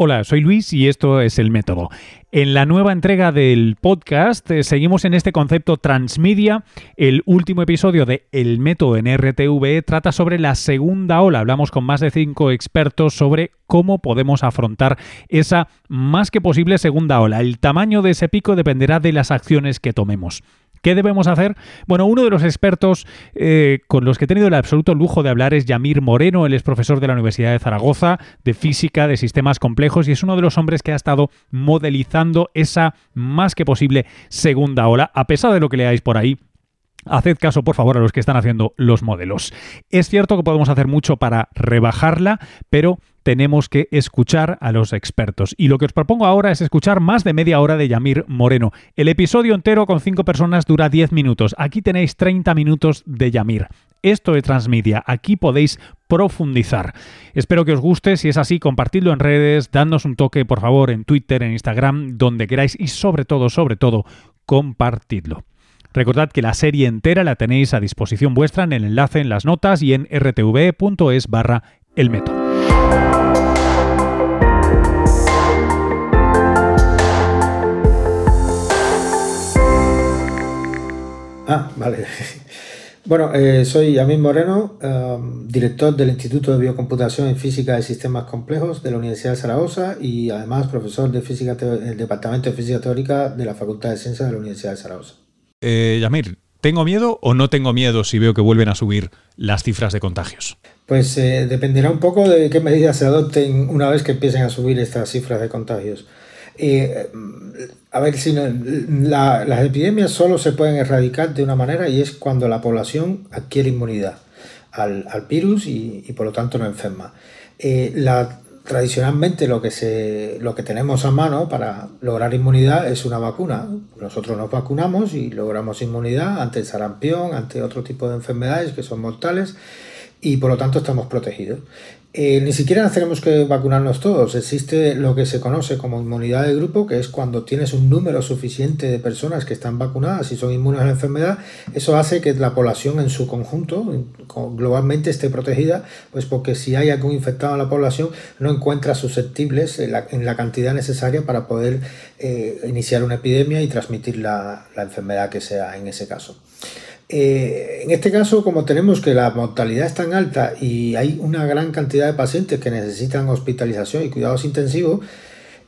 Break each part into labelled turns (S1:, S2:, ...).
S1: Hola, soy Luis y esto es El Método. En la nueva entrega del podcast eh, seguimos en este concepto transmedia. El último episodio de El Método en RTV trata sobre la segunda ola. Hablamos con más de cinco expertos sobre cómo podemos afrontar esa más que posible segunda ola. El tamaño de ese pico dependerá de las acciones que tomemos. ¿Qué debemos hacer? Bueno, uno de los expertos eh, con los que he tenido el absoluto lujo de hablar es Yamir Moreno. Él es profesor de la Universidad de Zaragoza de física, de sistemas complejos y es uno de los hombres que ha estado modelizando esa más que posible segunda ola. A pesar de lo que leáis por ahí, Haced caso, por favor, a los que están haciendo los modelos. Es cierto que podemos hacer mucho para rebajarla, pero tenemos que escuchar a los expertos. Y lo que os propongo ahora es escuchar más de media hora de Yamir Moreno. El episodio entero con cinco personas dura 10 minutos. Aquí tenéis 30 minutos de Yamir. Esto es Transmedia, aquí podéis profundizar. Espero que os guste, si es así, compartidlo en redes, dadnos un toque, por favor, en Twitter, en Instagram, donde queráis y sobre todo, sobre todo, compartidlo. Recordad que la serie entera la tenéis a disposición vuestra en el enlace en las notas y en rtv.es barra el método.
S2: Ah, vale. Bueno, eh, soy Yamil Moreno, um, director del Instituto de Biocomputación en Física y Sistemas Complejos de la Universidad de Zaragoza y además profesor de física en el Departamento de Física Teórica de la Facultad de Ciencias de la Universidad de Zaragoza.
S1: Eh, Yamir, ¿tengo miedo o no tengo miedo si veo que vuelven a subir las cifras de contagios?
S2: Pues eh, dependerá un poco de qué medidas se adopten una vez que empiecen a subir estas cifras de contagios. Eh, a ver, si las epidemias solo se pueden erradicar de una manera y es cuando la población adquiere inmunidad al, virus y, por lo tanto no enferma. la, tradicionalmente lo que, se, lo que tenemos a mano para lograr inmunidad es una vacuna. Nosotros nos vacunamos y logramos inmunidad ante el sarampión, ante otro tipo de enfermedades que son mortales y por lo tanto estamos protegidos. Eh, ni siquiera tenemos que vacunarnos todos. Existe lo que se conoce como inmunidad de grupo, que es cuando tienes un número suficiente de personas que están vacunadas y son inmunes a la enfermedad. Eso hace que la población en su conjunto, globalmente, esté protegida, pues porque si hay algún infectado en la población, no encuentra susceptibles en la, cantidad necesaria para poder eh, iniciar una epidemia y transmitir la enfermedad que sea en ese caso. Eh, en este caso, como tenemos que la mortalidad es tan alta y hay una gran cantidad de pacientes que necesitan hospitalización y cuidados intensivos,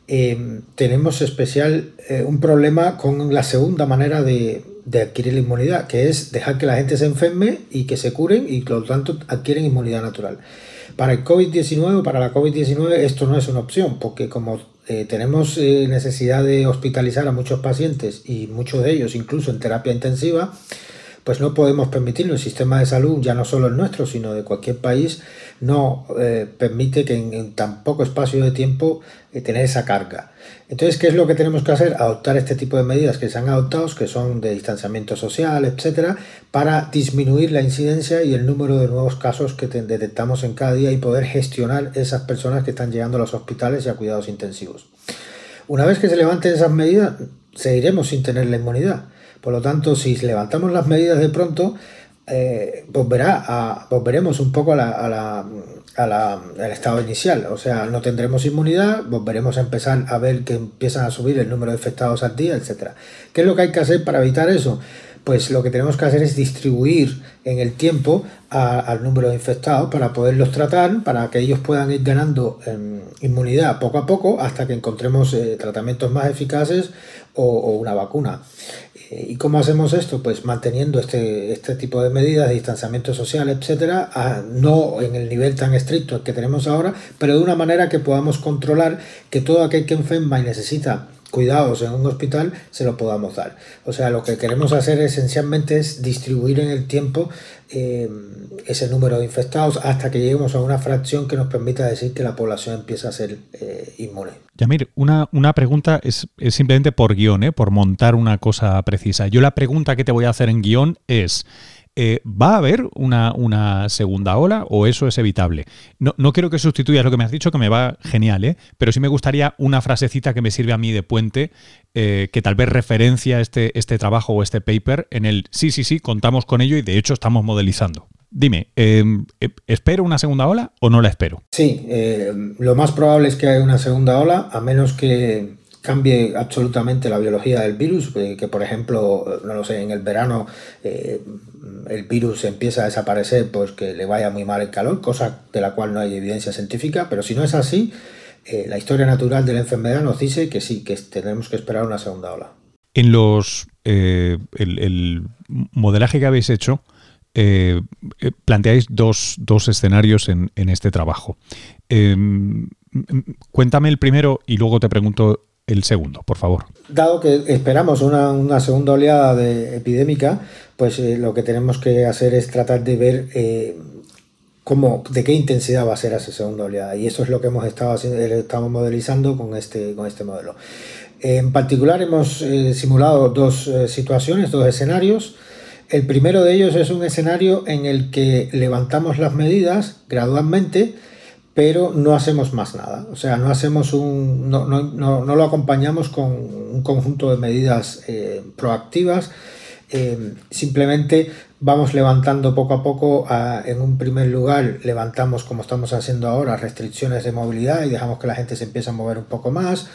S2: eh, tenemos especial eh, un problema con la segunda manera de, adquirir la inmunidad, que es dejar que la gente se enferme y que se curen y por lo tanto adquieren inmunidad natural. Para el COVID-19 para la COVID-19 esto no es una opción, porque como tenemos necesidad de hospitalizar a muchos pacientes y muchos de ellos incluso en terapia intensiva, pues no podemos permitirlo. El sistema de salud, ya no solo el nuestro, sino de cualquier país, no eh, permite que en, tan poco espacio de tiempo eh, tener esa carga. Entonces, ¿qué es lo que tenemos que hacer? Adoptar este tipo de medidas que se han adoptado, que son de distanciamiento social, etcétera, para disminuir la incidencia y el número de nuevos casos que detectamos en cada día y poder gestionar esas personas que están llegando a los hospitales y a cuidados intensivos. Una vez que se levanten esas medidas, seguiremos sin tener la inmunidad. Por lo tanto, si levantamos las medidas de pronto, eh, volverá a, volveremos un poco a al estado inicial. O sea, no tendremos inmunidad, volveremos a empezar a ver que empiezan a subir el número de infectados al día, etc. ¿Qué es lo que hay que hacer para evitar eso? Pues lo que tenemos que hacer es distribuir en el tiempo al número de infectados para poderlos tratar, para que ellos puedan ir ganando em, inmunidad poco a poco hasta que encontremos eh, tratamientos más eficaces o una vacuna. ¿Y cómo hacemos esto? Pues manteniendo este, este tipo de medidas de distanciamiento social, etcétera, no en el nivel tan estricto que tenemos ahora, pero de una manera que podamos controlar que todo aquel que enferma y necesita cuidados en un hospital se lo podamos dar. O sea, lo que queremos hacer esencialmente es distribuir en el tiempo eh, ese número de infectados hasta que lleguemos a una fracción que nos permita decir que la población empieza a ser eh, inmune.
S1: Yamir, una, una pregunta es, simplemente por guion, ¿eh? por montar una cosa precisa. Yo la pregunta que te voy a hacer en guion es... Eh, ¿Va a haber una, segunda ola o eso es evitable? No, no, quiero que sustituyas lo que me has dicho, que me va genial, ¿eh? pero sí me gustaría una frasecita que me sirve a mí de puente, eh, que tal vez referencia este, este trabajo o este paper en el sí, sí, sí, contamos con ello y de hecho estamos modelizando. dime, em, ¿espero una segunda ola o no la espero?
S2: Sí, lo más probable es que haya una segunda ola, a menos que cambie absolutamente la biología del virus, que, por ejemplo, no lo sé, en el verano eh, el virus empieza a desaparecer, pues que le vaya muy mal el calor, cosa de la cual no hay evidencia científica, pero si no es así, eh, la historia natural de la enfermedad nos dice que sí, que tenemos que esperar una segunda ola.
S1: En los eh, el, modelaje que habéis hecho, planteáis dos, escenarios en, en, este trabajo. Em, cuéntame el primero y luego te pregunto el segundo, por favor.
S2: Dado que esperamos una, segunda oleada de epidémica, pues eh, lo que tenemos que hacer es tratar de ver eh, cómo, de qué intensidad va a ser esa segunda oleada. Y eso es lo que hemos estado haciendo, eh, estamos modelizando con este, con este modelo. En particular hemos simulado dos situaciones, dos escenarios. El primero de ellos es un escenario en el que levantamos las medidas gradualmente, pero no hacemos más nada. O sea, no hacemos un. no, no, no, lo acompañamos con un conjunto de medidas eh, proactivas. Eh, simplemente vamos levantando poco a poco, en un primer lugar levantamos como estamos haciendo ahora restricciones de movilidad y dejamos que la gente se empiece a mover un poco más,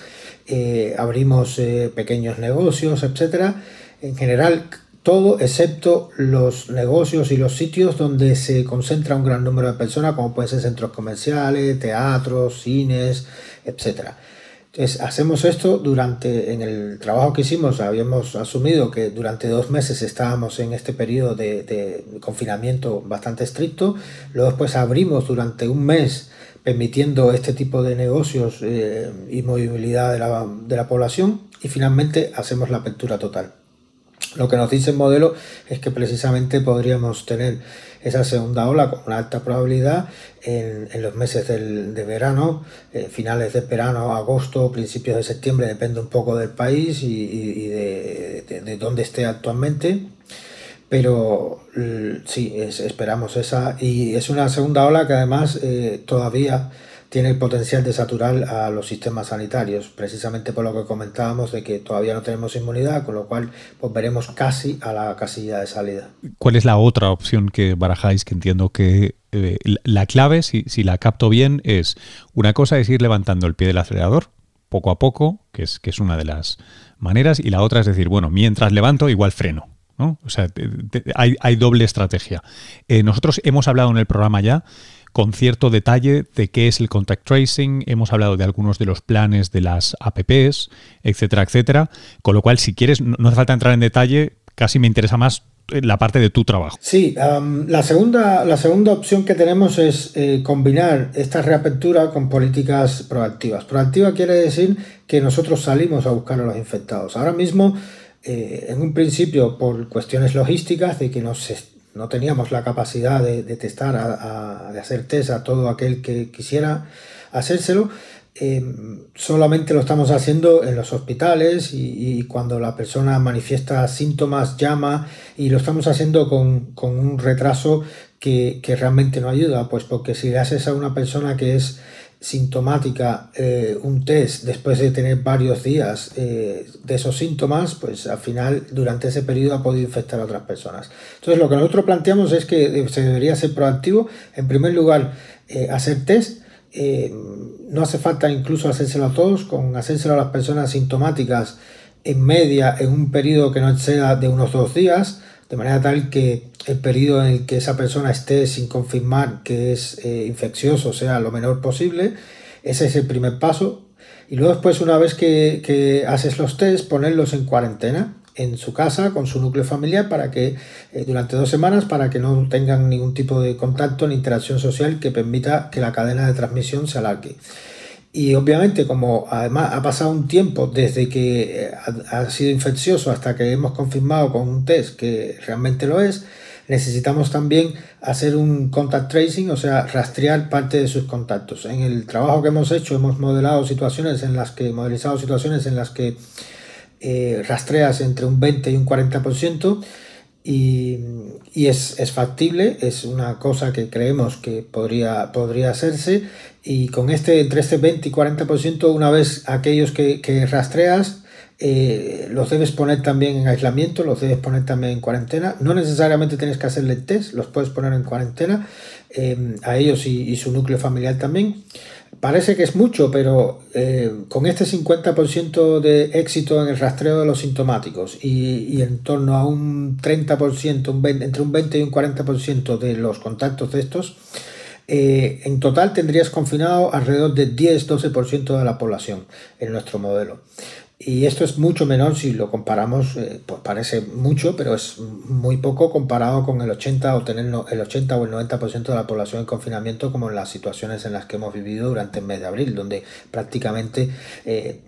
S2: eh, abrimos pequeños negocios, etcétera. En general todo excepto los negocios y los sitios donde se concentra un gran número de personas, como pueden ser centros comerciales, teatros, cines, etc. Entonces, hacemos esto durante, en el trabajo que hicimos, habíamos asumido que durante dos meses estábamos en este periodo de, confinamiento bastante estricto, luego después abrimos durante un mes permitiendo este tipo de negocios eh, y movilidad de la, de la población y finalmente hacemos la apertura total. Lo que nos dice el modelo es que precisamente podríamos tener esa segunda ola con una alta probabilidad en, los meses de verano, eh, finales de verano, agosto, principios de septiembre, depende un poco del país y, de, dónde esté actualmente. Pero sí, esperamos esa. Y es una segunda ola que además eh, todavía tiene el potencial de saturar a los sistemas sanitarios, precisamente por lo que comentábamos de que todavía no tenemos inmunidad, con lo cual pues, veremos casi a la casilla de salida.
S1: ¿Cuál es la otra opción que barajáis? Que entiendo que eh, la clave, si, si la capto bien, es una cosa es ir levantando el pie del acelerador poco a poco, que es, que es una de las maneras, y la otra es decir, bueno, mientras levanto, igual freno. ¿no? O sea, hay, hay, doble estrategia. Eh, nosotros hemos hablado en el programa ya con cierto detalle de qué es el contact tracing, hemos hablado de algunos de los planes de las apps, etcétera, etcétera, con lo cual si quieres, no hace falta entrar en detalle, casi me interesa más eh, la parte de tu trabajo.
S2: Sí, la, segunda, la segunda opción que tenemos es eh, combinar esta reapertura con políticas proactivas. Proactiva quiere decir que nosotros salimos a buscar a los infectados. Ahora mismo, eh, en un principio, por cuestiones logísticas, de que nos no teníamos la capacidad de, testar, de hacer test a todo aquel que quisiera hacérselo. Eh, solamente lo estamos haciendo en los hospitales y, cuando la persona manifiesta síntomas, llama y lo estamos haciendo con, un retraso que, que, realmente no ayuda, pues porque si le haces a una persona que es sintomática eh, un test después de tener varios días eh, de esos síntomas, pues al final durante ese periodo ha podido infectar a otras personas. Entonces lo que nosotros planteamos es que se debería ser proactivo. En primer lugar, eh, hacer test. no hace falta incluso hacérselo a todos, con hacérselo a las personas sintomáticas en media en un periodo que no exceda de unos dos días de manera tal que el periodo en el que esa persona esté sin confirmar que es eh, infeccioso sea lo menor posible. Ese es el primer paso. Y luego después, una vez que, haces los test, ponerlos en cuarentena en su casa con su núcleo familiar para que eh, durante dos semanas para que no tengan ningún tipo de contacto ni interacción social que permita que la cadena de transmisión se alargue. Y obviamente, como además ha pasado un tiempo desde que eh, ha, sido infeccioso hasta que hemos confirmado con un test que realmente lo es, necesitamos también hacer un contact tracing, o sea, rastrear parte de sus contactos. En el trabajo que hemos hecho hemos modelado situaciones en las que, modelizado situaciones en las que eh, rastreas entre un 20 y un 40% y, y es, es, factible, es una cosa que creemos que podría, podría hacerse y con este entre este 20 y 40% una vez aquellos que, que rastreas eh, los debes poner también en aislamiento, los debes poner también en cuarentena. No necesariamente tienes que hacerle test, los puedes poner en cuarentena eh, a ellos y, su núcleo familiar también. Parece que es mucho, pero eh, con este 50% de éxito en el rastreo de los sintomáticos y, en torno a un 30%, un entre un 20 y un 40% de los contactos de estos, en total tendrías confinado alrededor de 10-12% de la población en nuestro modelo. Y esto es mucho menor si lo comparamos, eh, pues parece mucho, pero es muy poco comparado con el 80 o tener el 80 o el 90% de la población en confinamiento, como en las situaciones en las que hemos vivido durante el mes de abril, donde prácticamente eh,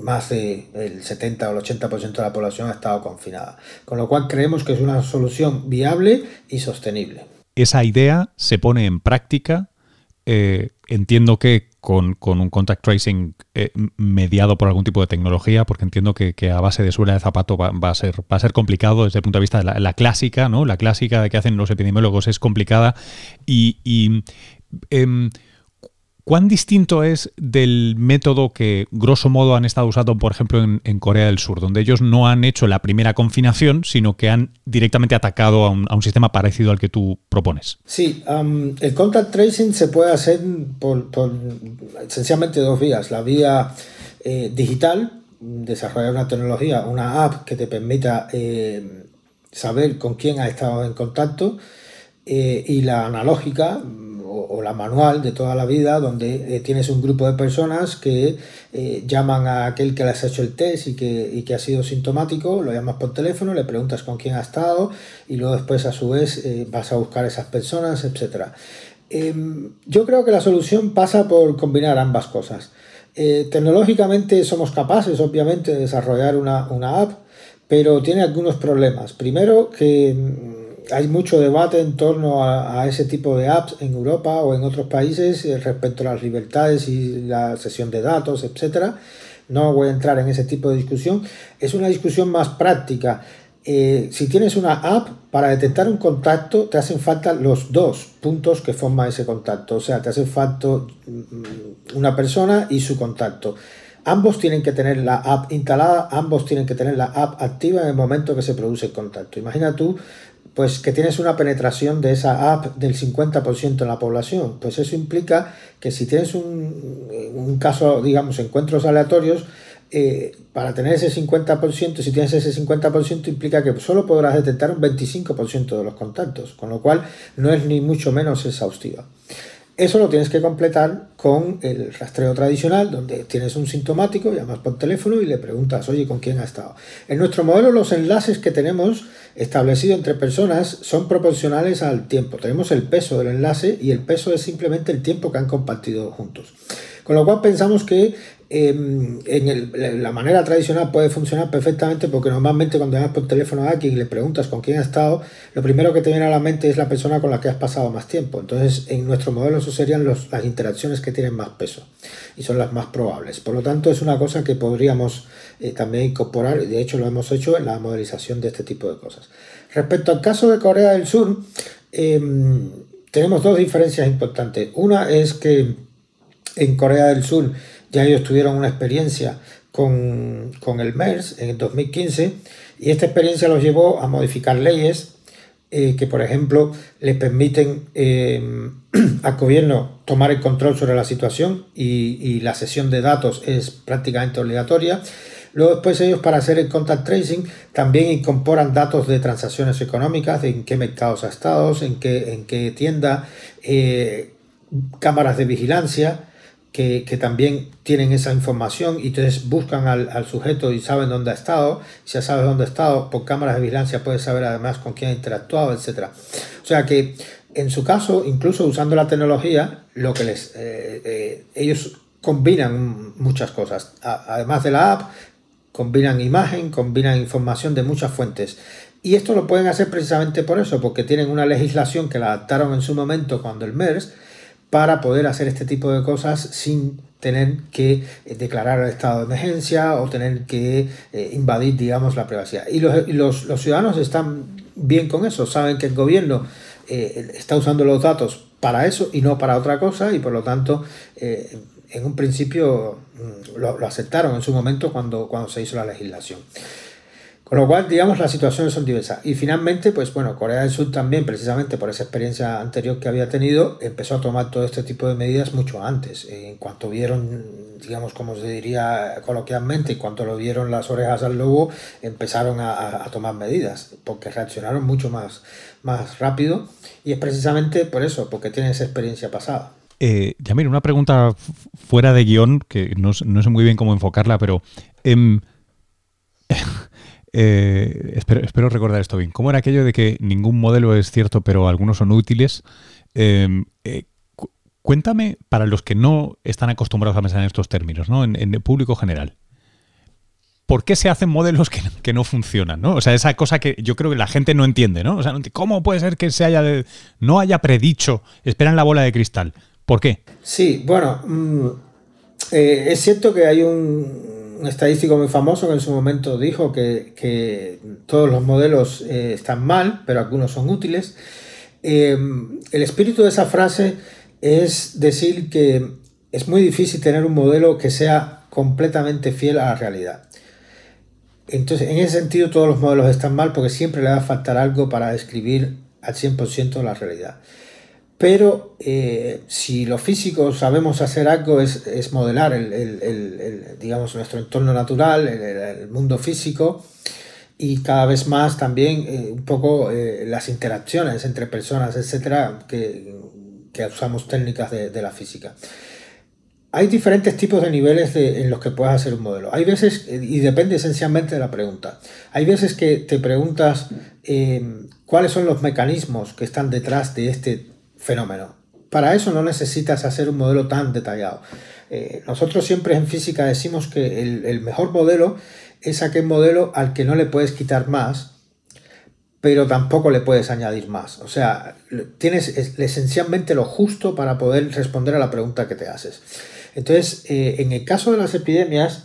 S2: más del 70 o el 80% de la población ha estado confinada. Con lo cual creemos que es una solución viable y sostenible.
S1: Esa idea se pone en práctica. Eh, entiendo que con, un contact tracing eh, mediado por algún tipo de tecnología, porque entiendo que, a base de suela de zapato va, a ser, va a ser complicado desde el punto de vista de la, clásica, ¿no? La clásica de que hacen los epidemiólogos es complicada y, em, ¿Cuán distinto es del método que, grosso modo, han estado usando, por ejemplo, en, Corea del Sur, donde ellos no han hecho la primera confinación, sino que han directamente atacado a un, sistema parecido al que tú propones?
S2: Sí, el contact tracing se puede hacer por, esencialmente dos vías. La vía eh, digital, desarrollar una tecnología, una app que te permita eh, saber con quién ha estado en contacto, eh, y la analógica, o, la manual de toda la vida, donde eh, tienes un grupo de personas que eh, llaman a aquel que les ha hecho el test y que, que, ha sido sintomático, lo llamas por teléfono, le preguntas con quién ha estado y luego después a su vez eh, vas a buscar a esas personas, etc. Em, yo creo que la solución pasa por combinar ambas cosas. tecnológicamente somos capaces, obviamente, de desarrollar una, una app, pero tiene algunos problemas. Primero, que hay mucho debate en torno a, ese tipo de apps en Europa o en otros países eh, respecto a las libertades y la sesión de datos, etcétera. No voy a entrar en ese tipo de discusión. Es una discusión más práctica. Eh, si tienes una app, para detectar un contacto te hacen falta los dos puntos que forman ese contacto. O sea, te hace falta mm, una persona y su contacto. Ambos tienen que tener la app instalada, ambos tienen que tener la app activa en el momento que se produce el contacto. Imagina tú pues que tienes una penetración de esa app del 50% en la población. Pues eso implica que si tienes un, caso, digamos, encuentros aleatorios, eh, para tener ese 50%, si tienes ese 50%, implica que solo podrás detectar un 25% de los contactos, con lo cual no es ni mucho menos exhaustiva. Eso lo tienes que completar con el rastreo tradicional, donde tienes un sintomático, llamas por teléfono y le preguntas, oye, ¿con quién ha estado? En nuestro modelo los enlaces que tenemos establecidos entre personas son proporcionales al tiempo. Tenemos el peso del enlace y el peso es simplemente el tiempo que han compartido juntos. Con lo cual pensamos que Em, en la manera tradicional puede funcionar perfectamente porque normalmente cuando llamas por teléfono a alguien y le preguntas con quién ha estado, lo primero que te viene a la mente es la persona con la que has pasado más tiempo. Entonces, en nuestro modelo eso serían las interacciones que tienen más peso y son las más probables. Por lo tanto, es una cosa que podríamos eh, también incorporar y de hecho lo hemos hecho en la modelización de este tipo de cosas. Respecto al caso de Corea del Sur, em, tenemos dos diferencias importantes. Una es que en Corea del Sur ya ellos tuvieron una experiencia con, el MERS en el 2015 y esta experiencia los llevó a modificar leyes eh, que, por ejemplo, les permiten eh, al gobierno tomar el control sobre la situación y, la sesión de datos es prácticamente obligatoria. Luego después ellos para hacer el contact tracing también incorporan datos de transacciones económicas, de en qué mercados ha estado, en qué, en qué tienda, eh, cámaras de vigilancia, que, también tienen esa información y entonces buscan al, sujeto y saben dónde ha estado. Si ya sabes dónde ha estado, por cámaras de vigilancia puedes saber además con quién ha interactuado, etc. O sea que en su caso, incluso usando la tecnología, lo que les eh, eh, ellos combinan muchas cosas. además de la app, combinan imagen, combinan información de muchas fuentes. Y esto lo pueden hacer precisamente por eso, porque tienen una legislación que la adaptaron en su momento cuando el MERS para poder hacer este tipo de cosas sin tener que eh, declarar el estado de emergencia o tener que eh, invadir, digamos, la privacidad. Y los, ciudadanos están bien con eso, saben que el gobierno eh, está usando los datos para eso y no para otra cosa y por lo tanto en un principio mm, lo, aceptaron en su momento cuando, cuando se hizo la legislación. Con lo cual, digamos, las situaciones son diversas. Y finalmente, pues bueno, Corea del Sur también, precisamente por esa experiencia anterior que había tenido, empezó a tomar todo este tipo de medidas mucho antes. En cuanto vieron, digamos, como se diría coloquialmente, en cuanto lo vieron las orejas al lobo, empezaron a, tomar medidas, porque reaccionaron mucho más, más rápido. Y es precisamente por eso, porque tienen esa experiencia pasada.
S1: Eh, ya mira, una pregunta fuera de guion, que no, sé muy bien cómo enfocarla, pero... Em, Eh, espero, recordar esto bien. ¿Cómo era aquello de que ningún modelo es cierto, pero algunos son útiles? Em, eh, cuéntame, para los que no están acostumbrados a pensar en estos términos, ¿no? en, el público general. ¿Por qué se hacen modelos que, no funcionan? ¿no? O sea, esa cosa que yo creo que la gente no entiende, ¿no? O sea, ¿cómo puede ser que se haya no haya predicho, esperan la bola de cristal? ¿Por qué?
S2: Sí, bueno, mm, eh, es cierto que hay un, un estadístico muy famoso que en su momento dijo que, todos los modelos eh, están mal, pero algunos son útiles. Eh, el espíritu de esa frase es decir que es muy difícil tener un modelo que sea completamente fiel a la realidad. Entonces, en ese sentido, todos los modelos están mal porque siempre le va a faltar algo para describir al 100% la realidad. Pero eh, si los físicos sabemos hacer algo es, modelar el, digamos, nuestro entorno natural, el, mundo físico y cada vez más también eh, un poco eh, las interacciones entre personas, etcétera, que, usamos técnicas de, la física. Hay diferentes tipos de niveles en los que puedes hacer un modelo. Hay veces, y depende esencialmente de la pregunta, hay veces que te preguntas cuáles son los mecanismos que están detrás de este fenómeno. Para eso no necesitas hacer un modelo tan detallado. Eh, nosotros siempre en física decimos que el, mejor modelo es aquel modelo al que no le puedes quitar más, pero tampoco le puedes añadir más. O sea, tienes esencialmente lo justo para poder responder a la pregunta que te haces. Entonces, eh, en el caso de las epidemias,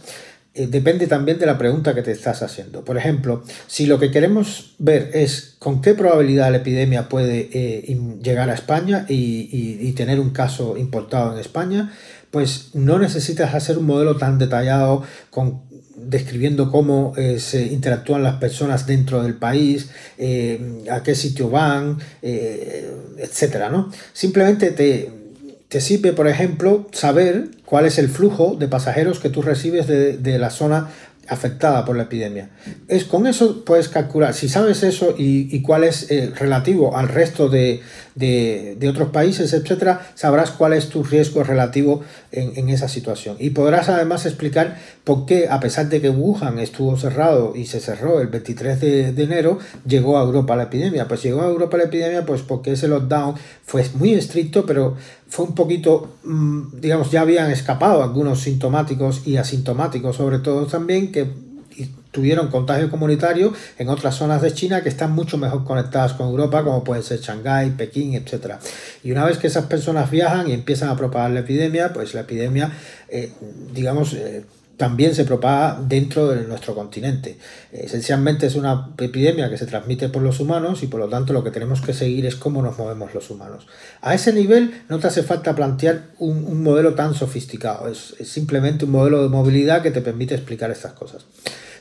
S2: eh, depende también de la pregunta que te estás haciendo. Por ejemplo, si lo que queremos ver es con qué probabilidad la epidemia puede eh, llegar a España y, tener un caso importado en España, pues no necesitas hacer un modelo tan detallado con describiendo cómo eh, se interactúan las personas dentro del país, a qué sitio van, etcétera, ¿no? Simplemente te, te sirve, por ejemplo, saber cuál es el flujo de pasajeros que tú recibes de, de la zona afectada por la epidemia. Es, con eso puedes calcular, si sabes eso y, cuál es eh, relativo al resto de, otros países, etcétera, sabrás cuál es tu riesgo relativo en, esa situación. Y podrás además explicar por qué, a pesar de que Wuhan estuvo cerrado y se cerró el 23 de, enero, llegó a Europa la epidemia. Pues llegó a Europa la epidemia pues porque ese lockdown fue muy estricto, pero fue un poquito, mm, digamos, ya habían escapado algunos sintomáticos y asintomáticos, sobre todo también, que tuvieron contagio comunitario en otras zonas de China que están mucho mejor conectadas con Europa, como puede ser Shanghái, Pekín, etc. Y una vez que esas personas viajan y empiezan a propagar la epidemia, pues la epidemia, eh, digamos, eh, también se propaga dentro de nuestro continente. Esencialmente es una epidemia que se transmite por los humanos y por lo tanto lo que tenemos que seguir es cómo nos movemos los humanos. A ese nivel no te hace falta plantear un, modelo tan sofisticado, es, simplemente un modelo de movilidad que te permite explicar estas cosas.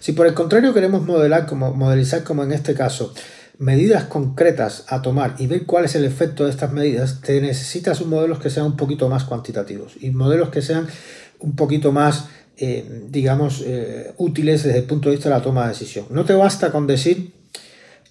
S2: Si por el contrario queremos modelar como, modelizar como en este caso, medidas concretas a tomar y ver cuál es el efecto de estas medidas, te necesitas un modelos que sean un poquito más cuantitativos y modelos que sean un poquito más eh, digamos, eh, útiles desde el punto de vista de la toma de decisión. No te basta con decir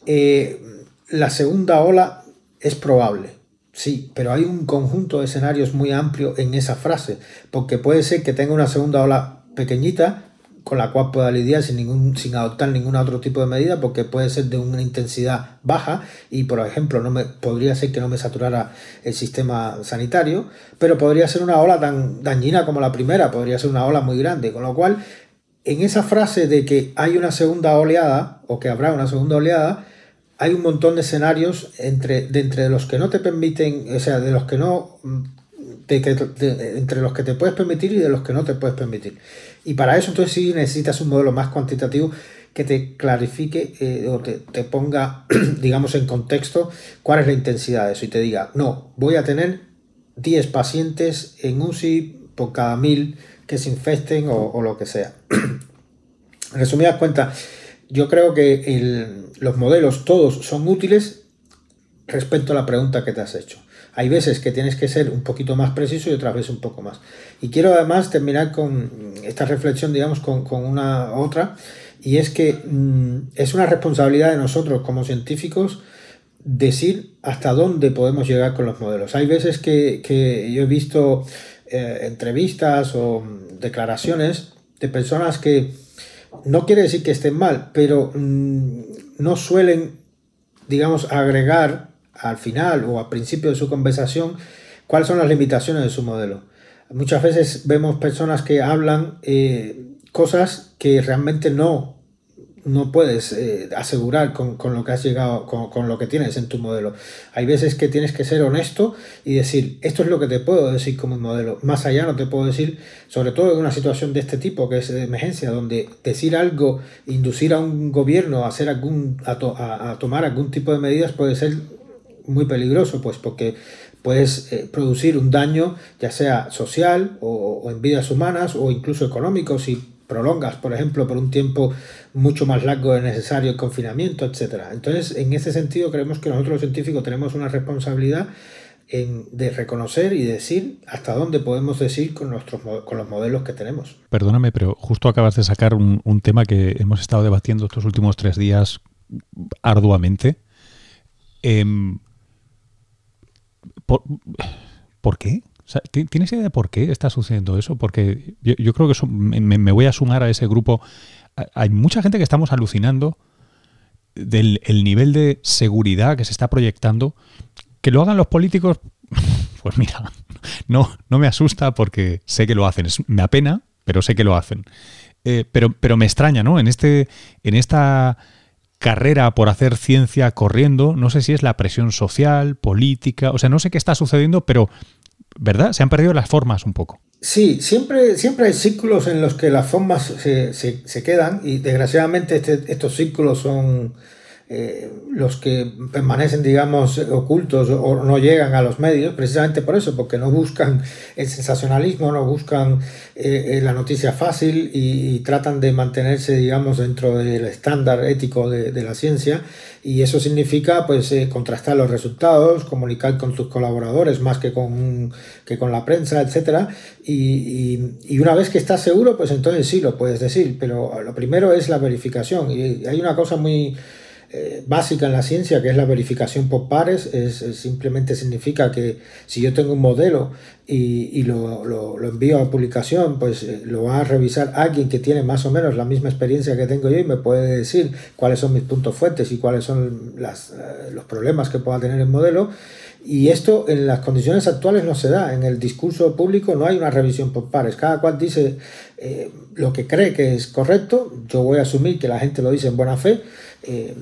S2: eh, la segunda ola es probable. Sí, pero hay un conjunto de escenarios muy amplio en esa frase, porque puede ser que tenga una segunda ola pequeñita con la cual pueda lidiar sin, ningún, sin adoptar ningún otro tipo de medida, porque puede ser de una intensidad baja y, por ejemplo, no me, podría ser que no me saturara el sistema sanitario, pero podría ser una ola tan dañina como la primera, podría ser una ola muy grande, con lo cual, en esa frase de que hay una segunda oleada o que habrá una segunda oleada, hay un montón de escenarios entre, de entre los que no te permiten, o sea, de los que no entre los que te puedes permitir y de los que no te puedes permitir. Y para eso entonces sí necesitas un modelo más cuantitativo que te clarifique eh, o te, ponga, digamos, en contexto cuál es la intensidad de eso y te diga, no, voy a tener 10 pacientes en UCI por cada mil que se infecten o, lo que sea. en resumidas cuentas, yo creo que los modelos todos son útiles respecto a la pregunta que te has hecho. Hay veces que tienes que ser un poquito más preciso y otras veces un poco más. Y quiero además terminar con esta reflexión, digamos, con, una otra, y es que mm, es una responsabilidad de nosotros como científicos decir hasta dónde podemos llegar con los modelos. Hay veces que, yo he visto eh, entrevistas o declaraciones de personas que no quiere decir que estén mal, pero mm, no suelen, digamos, agregar al final o al principio de su conversación cuáles son las limitaciones de su modelo. Muchas veces vemos personas que hablan eh, cosas que realmente no no puedes eh, asegurar con, lo que has llegado, con, lo que tienes en tu modelo. Hay veces que tienes que ser honesto y decir, esto es lo que te puedo decir como modelo. Más allá no te puedo decir, sobre todo en una situación de este tipo, que es de emergencia, donde decir algo, inducir a un gobierno a, hacer algún, a, tomar algún tipo de medidas puede ser muy peligroso, pues porque puedes eh, producir un daño ya sea social o, en vidas humanas o incluso económico si prolongas, por ejemplo, por un tiempo mucho más largo de necesario el confinamiento, etcétera. Entonces, en ese sentido, creemos que nosotros los científicos tenemos una responsabilidad en, de reconocer y decir hasta dónde podemos decir con, nuestros, con los modelos que tenemos.
S1: Perdóname, pero justo acabas de sacar un, tema que hemos estado debatiendo estos últimos tres días arduamente. Eh, ¿Por, qué? ¿Tienes idea de por qué está sucediendo eso? Porque yo, creo que me, voy a sumar a ese grupo. Hay mucha gente que estamos alucinando del nivel de seguridad que se está proyectando. Que lo hagan los políticos, pues mira, no, no me asusta porque sé que lo hacen. me apena, pero sé que lo hacen. Eh, pero, pero me extraña, ¿no? En, este, en esta carrera por hacer ciencia corriendo, no sé si es la presión social, política, o sea, no sé qué está sucediendo, pero, ¿verdad? Se han perdido las formas un poco.
S2: Sí, siempre, siempre hay círculos en los que las formas se, se, quedan y desgraciadamente este, estos círculos son eh, los que permanecen, digamos, ocultos o no llegan a los medios, precisamente por eso, porque no buscan el sensacionalismo, no buscan eh, eh, la noticia fácil y, tratan de mantenerse, digamos, dentro del estándar ético de, la ciencia. Y eso significa, pues, contrastar los resultados, comunicar con tus colaboradores más que con, que con la prensa, etc. Y, y una vez que estás seguro, pues entonces sí lo puedes decir, pero lo primero es la verificación. Y hay una cosa muy eh, básica en la ciencia, que es la verificación por pares, es, simplemente significa que si yo tengo un modelo y, lo, lo, envío a publicación, pues eh, lo va a revisar alguien que tiene más o menos la misma experiencia que tengo yo y me puede decir cuáles son mis puntos fuertes y cuáles son las, eh, los problemas que pueda tener el modelo. Y esto en las condiciones actuales no se da. En el discurso público no hay una revisión por pares. Cada cual dice lo que cree que es correcto. Yo voy a asumir que la gente lo dice en buena fe eh,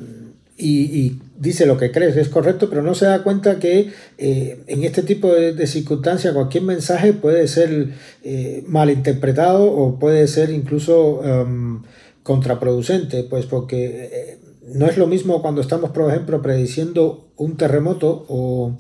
S2: y, dice lo que crees es correcto, pero no se da cuenta que eh, en este tipo de, circunstancias cualquier mensaje puede ser eh, malinterpretado o puede ser incluso em, contraproducente, pues porque no es lo mismo cuando estamos, por ejemplo, prediciendo un terremoto o,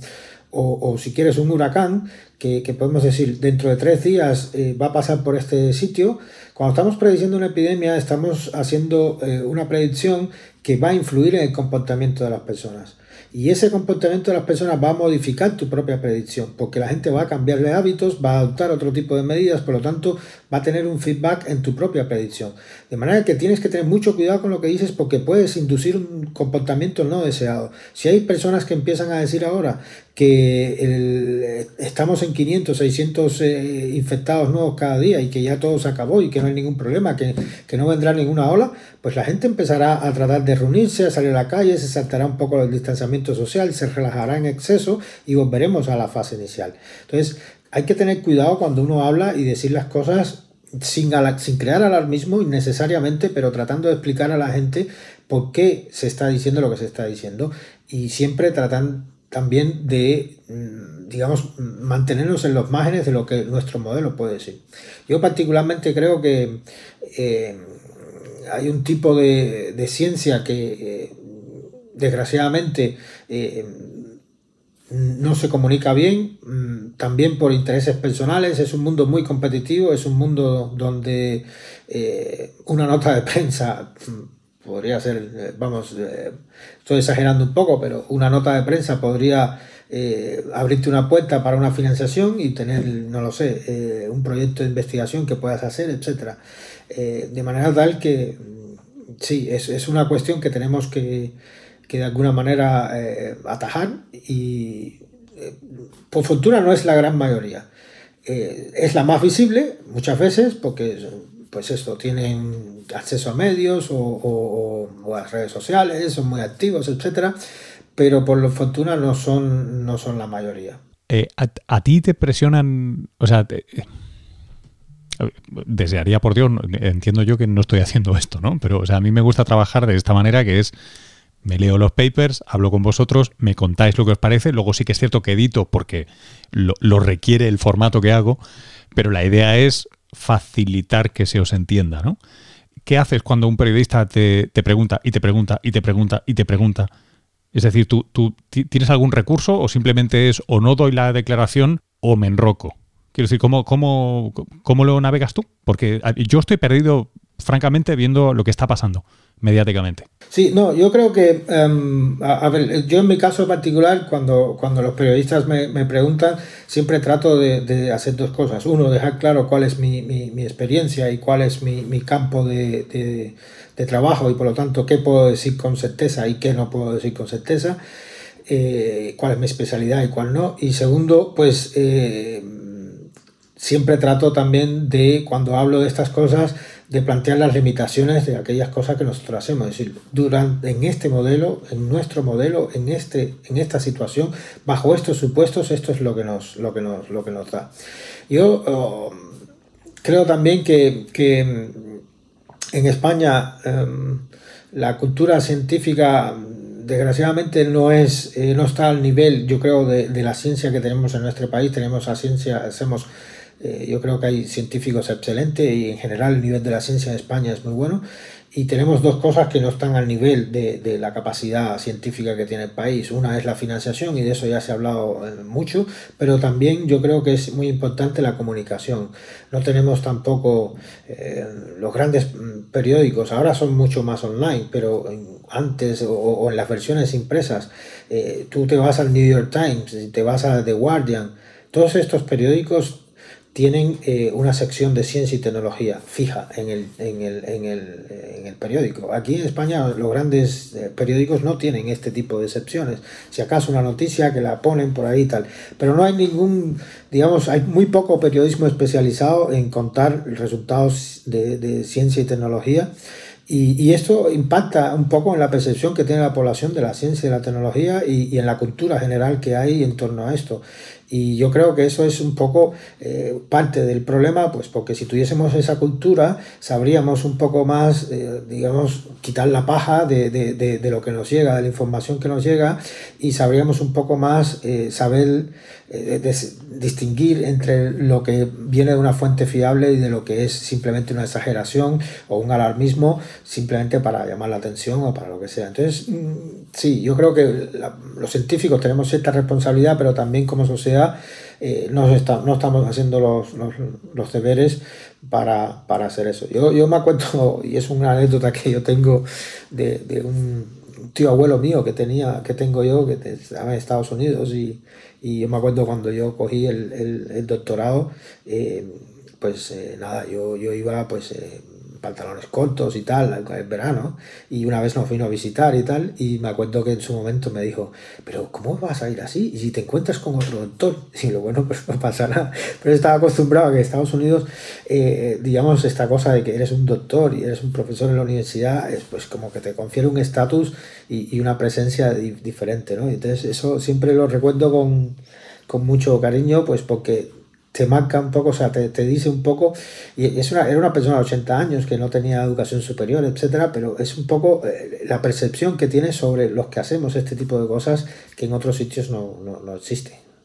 S2: o, si quieres un huracán, que, podemos decir dentro de tres días va a pasar por este sitio, cuando estamos prediciendo una epidemia, estamos haciendo una predicción que va a influir en el comportamiento de las personas. Y ese comportamiento de las personas va a modificar tu propia predicción, porque la gente va a cambiar de hábitos, va a adoptar otro tipo de medidas, por lo tanto va a tener un feedback en tu propia predicción. De manera que tienes que tener mucho cuidado con lo que dices porque puedes inducir un comportamiento no deseado. Si hay personas que empiezan a decir ahora que estamos en 500, 600 eh, infectados nuevos cada día y que ya todo se acabó y que no hay ningún problema, que, que no vendrá ninguna ola, pues la gente empezará a tratar de reunirse, a salir a la calle, se saltará un poco el distanciamiento social, se relajará en exceso y volveremos a la fase inicial. Entonces, hay que tener cuidado cuando uno habla y decir las cosas sin, sin crear alarmismo innecesariamente, pero tratando de explicar a la gente por qué se está diciendo lo que se está diciendo y siempre tratando también de, mm, digamos, mantenernos en los márgenes de lo que nuestro modelo puede ser. Yo particularmente creo que eh, hay un tipo de, ciencia que, eh, desgraciadamente, eh, no se comunica bien, mm, también por intereses personales, es un mundo muy competitivo, es un mundo donde eh, una nota de prensa mm, podría ser, eh, vamos, eh, estoy exagerando un poco, pero una nota de prensa podría abrirte una puerta para una financiación y tener, no lo sé, un proyecto de investigación que puedas hacer, etcétera. de manera tal que mm, sí, es, es una cuestión que tenemos que, de alguna manera eh, atajar y eh, por fortuna no es la gran mayoría. Eh, es la más visible muchas veces porque pues esto tienen acceso a medios o, a redes sociales, son muy activos, etcétera, pero por fortuna no son, no son la mayoría.
S1: A, ti te presionan, o sea, desearía por Dios, entiendo yo que no estoy haciendo esto, ¿no? Pero o sea, a mí me gusta trabajar de esta manera que es me leo los papers, hablo con vosotros, me contáis lo que os parece, luego sí que es cierto que edito porque lo, requiere el formato que hago, pero la idea es facilitar que se os entienda, ¿no? ¿Qué haces cuando un periodista te, pregunta y te pregunta y te pregunta y te pregunta? Es decir, ¿tú, ¿tú tienes algún recurso o simplemente es o no doy la declaración o me enroco? Quiero decir, ¿cómo, cómo, cómo lo navegas tú? Porque yo estoy perdido, francamente, viendo lo que está pasando mediáticamente.
S2: Sí, no, yo creo que, em, a, ver, yo en mi caso particular, cuando, cuando los periodistas me, preguntan, siempre trato de, hacer dos cosas. Uno, dejar claro cuál es mi, experiencia y cuál es mi, campo de, trabajo y por lo tanto qué puedo decir con certeza y qué no puedo decir con certeza, eh, cuál es mi especialidad y cuál no. Y segundo, pues... Eh, siempre trato también de, cuando hablo de estas cosas, de plantear las limitaciones de aquellas cosas que nosotros hacemos. Es decir, durante, en este modelo, en nuestro modelo, en, este, en esta situación, bajo estos supuestos, esto es lo que nos, lo que nos, lo que nos da. Yo oh, creo también que, en España em, la cultura científica desgraciadamente no es eh, no está al nivel yo creo de, de, la ciencia que tenemos en nuestro país tenemos la ciencia hacemos eh, yo creo que hay científicos excelentes y en general el nivel de la ciencia en España es muy bueno. Y tenemos dos cosas que no están al nivel de, la capacidad científica que tiene el país. Una es la financiación y de eso ya se ha hablado eh, mucho, pero también yo creo que es muy importante la comunicación. No tenemos tampoco eh, los grandes mm, periódicos, ahora son mucho más online, pero antes o, en las versiones impresas, tú te vas al New York Times, te vas a The Guardian, todos estos periódicos tienen eh, una sección de ciencia y tecnología fija en el, en el, en el, en el periódico. Aquí en España los grandes eh, periódicos no tienen este tipo de excepciones. Si acaso una noticia que la ponen por ahí y tal. Pero no hay ningún, digamos, hay muy poco periodismo especializado en contar resultados de, ciencia y tecnología. Y, esto impacta un poco en la percepción que tiene la población de la ciencia y la tecnología y en la cultura general que hay en torno a esto. Y yo creo que eso es un poco eh, parte del problema, pues porque si tuviésemos esa cultura, sabríamos un poco más, eh, digamos, quitar la paja de, de, de, lo que nos llega, de la información que nos llega, y sabríamos un poco más eh, saber distinguir entre lo que viene de una fuente fiable y de lo que es simplemente una exageración o un alarmismo simplemente para llamar la atención o para lo que sea. Entonces, mm, sí, yo creo que los científicos tenemos cierta responsabilidad, pero también como sociedad, eh, no, no, estamos haciendo los, los, deberes para, hacer eso. Yo, yo, me acuerdo, y es una anécdota que yo tengo de, un tío abuelo mío que tenía, que tengo yo, que estaba en Estados Unidos, y, yo me acuerdo cuando yo cogí el, doctorado, eh, pues eh, nada, yo, yo iba pues pantalones cortos y tal, en verano, y una vez nos vino a visitar y tal, y me acuerdo que en su momento me dijo, pero ¿cómo vas a ir así? Y si te encuentras con otro doctor, y lo bueno, pues no pasa nada, pero estaba acostumbrado a que Estados Unidos, eh, digamos, esta cosa de que eres un doctor y eres un profesor en la universidad, es pues como que te confiere un estatus y, una presencia diferente, ¿no? Entonces eso siempre lo recuerdo con, con mucho cariño, pues porque te marca un poco, o sea, te, dice un poco, y es una, era una persona de 80 años que no tenía educación superior, etcétera, pero es un poco eh, la percepción que tiene sobre los que hacemos este tipo de cosas que en otros sitios no, no, no existe.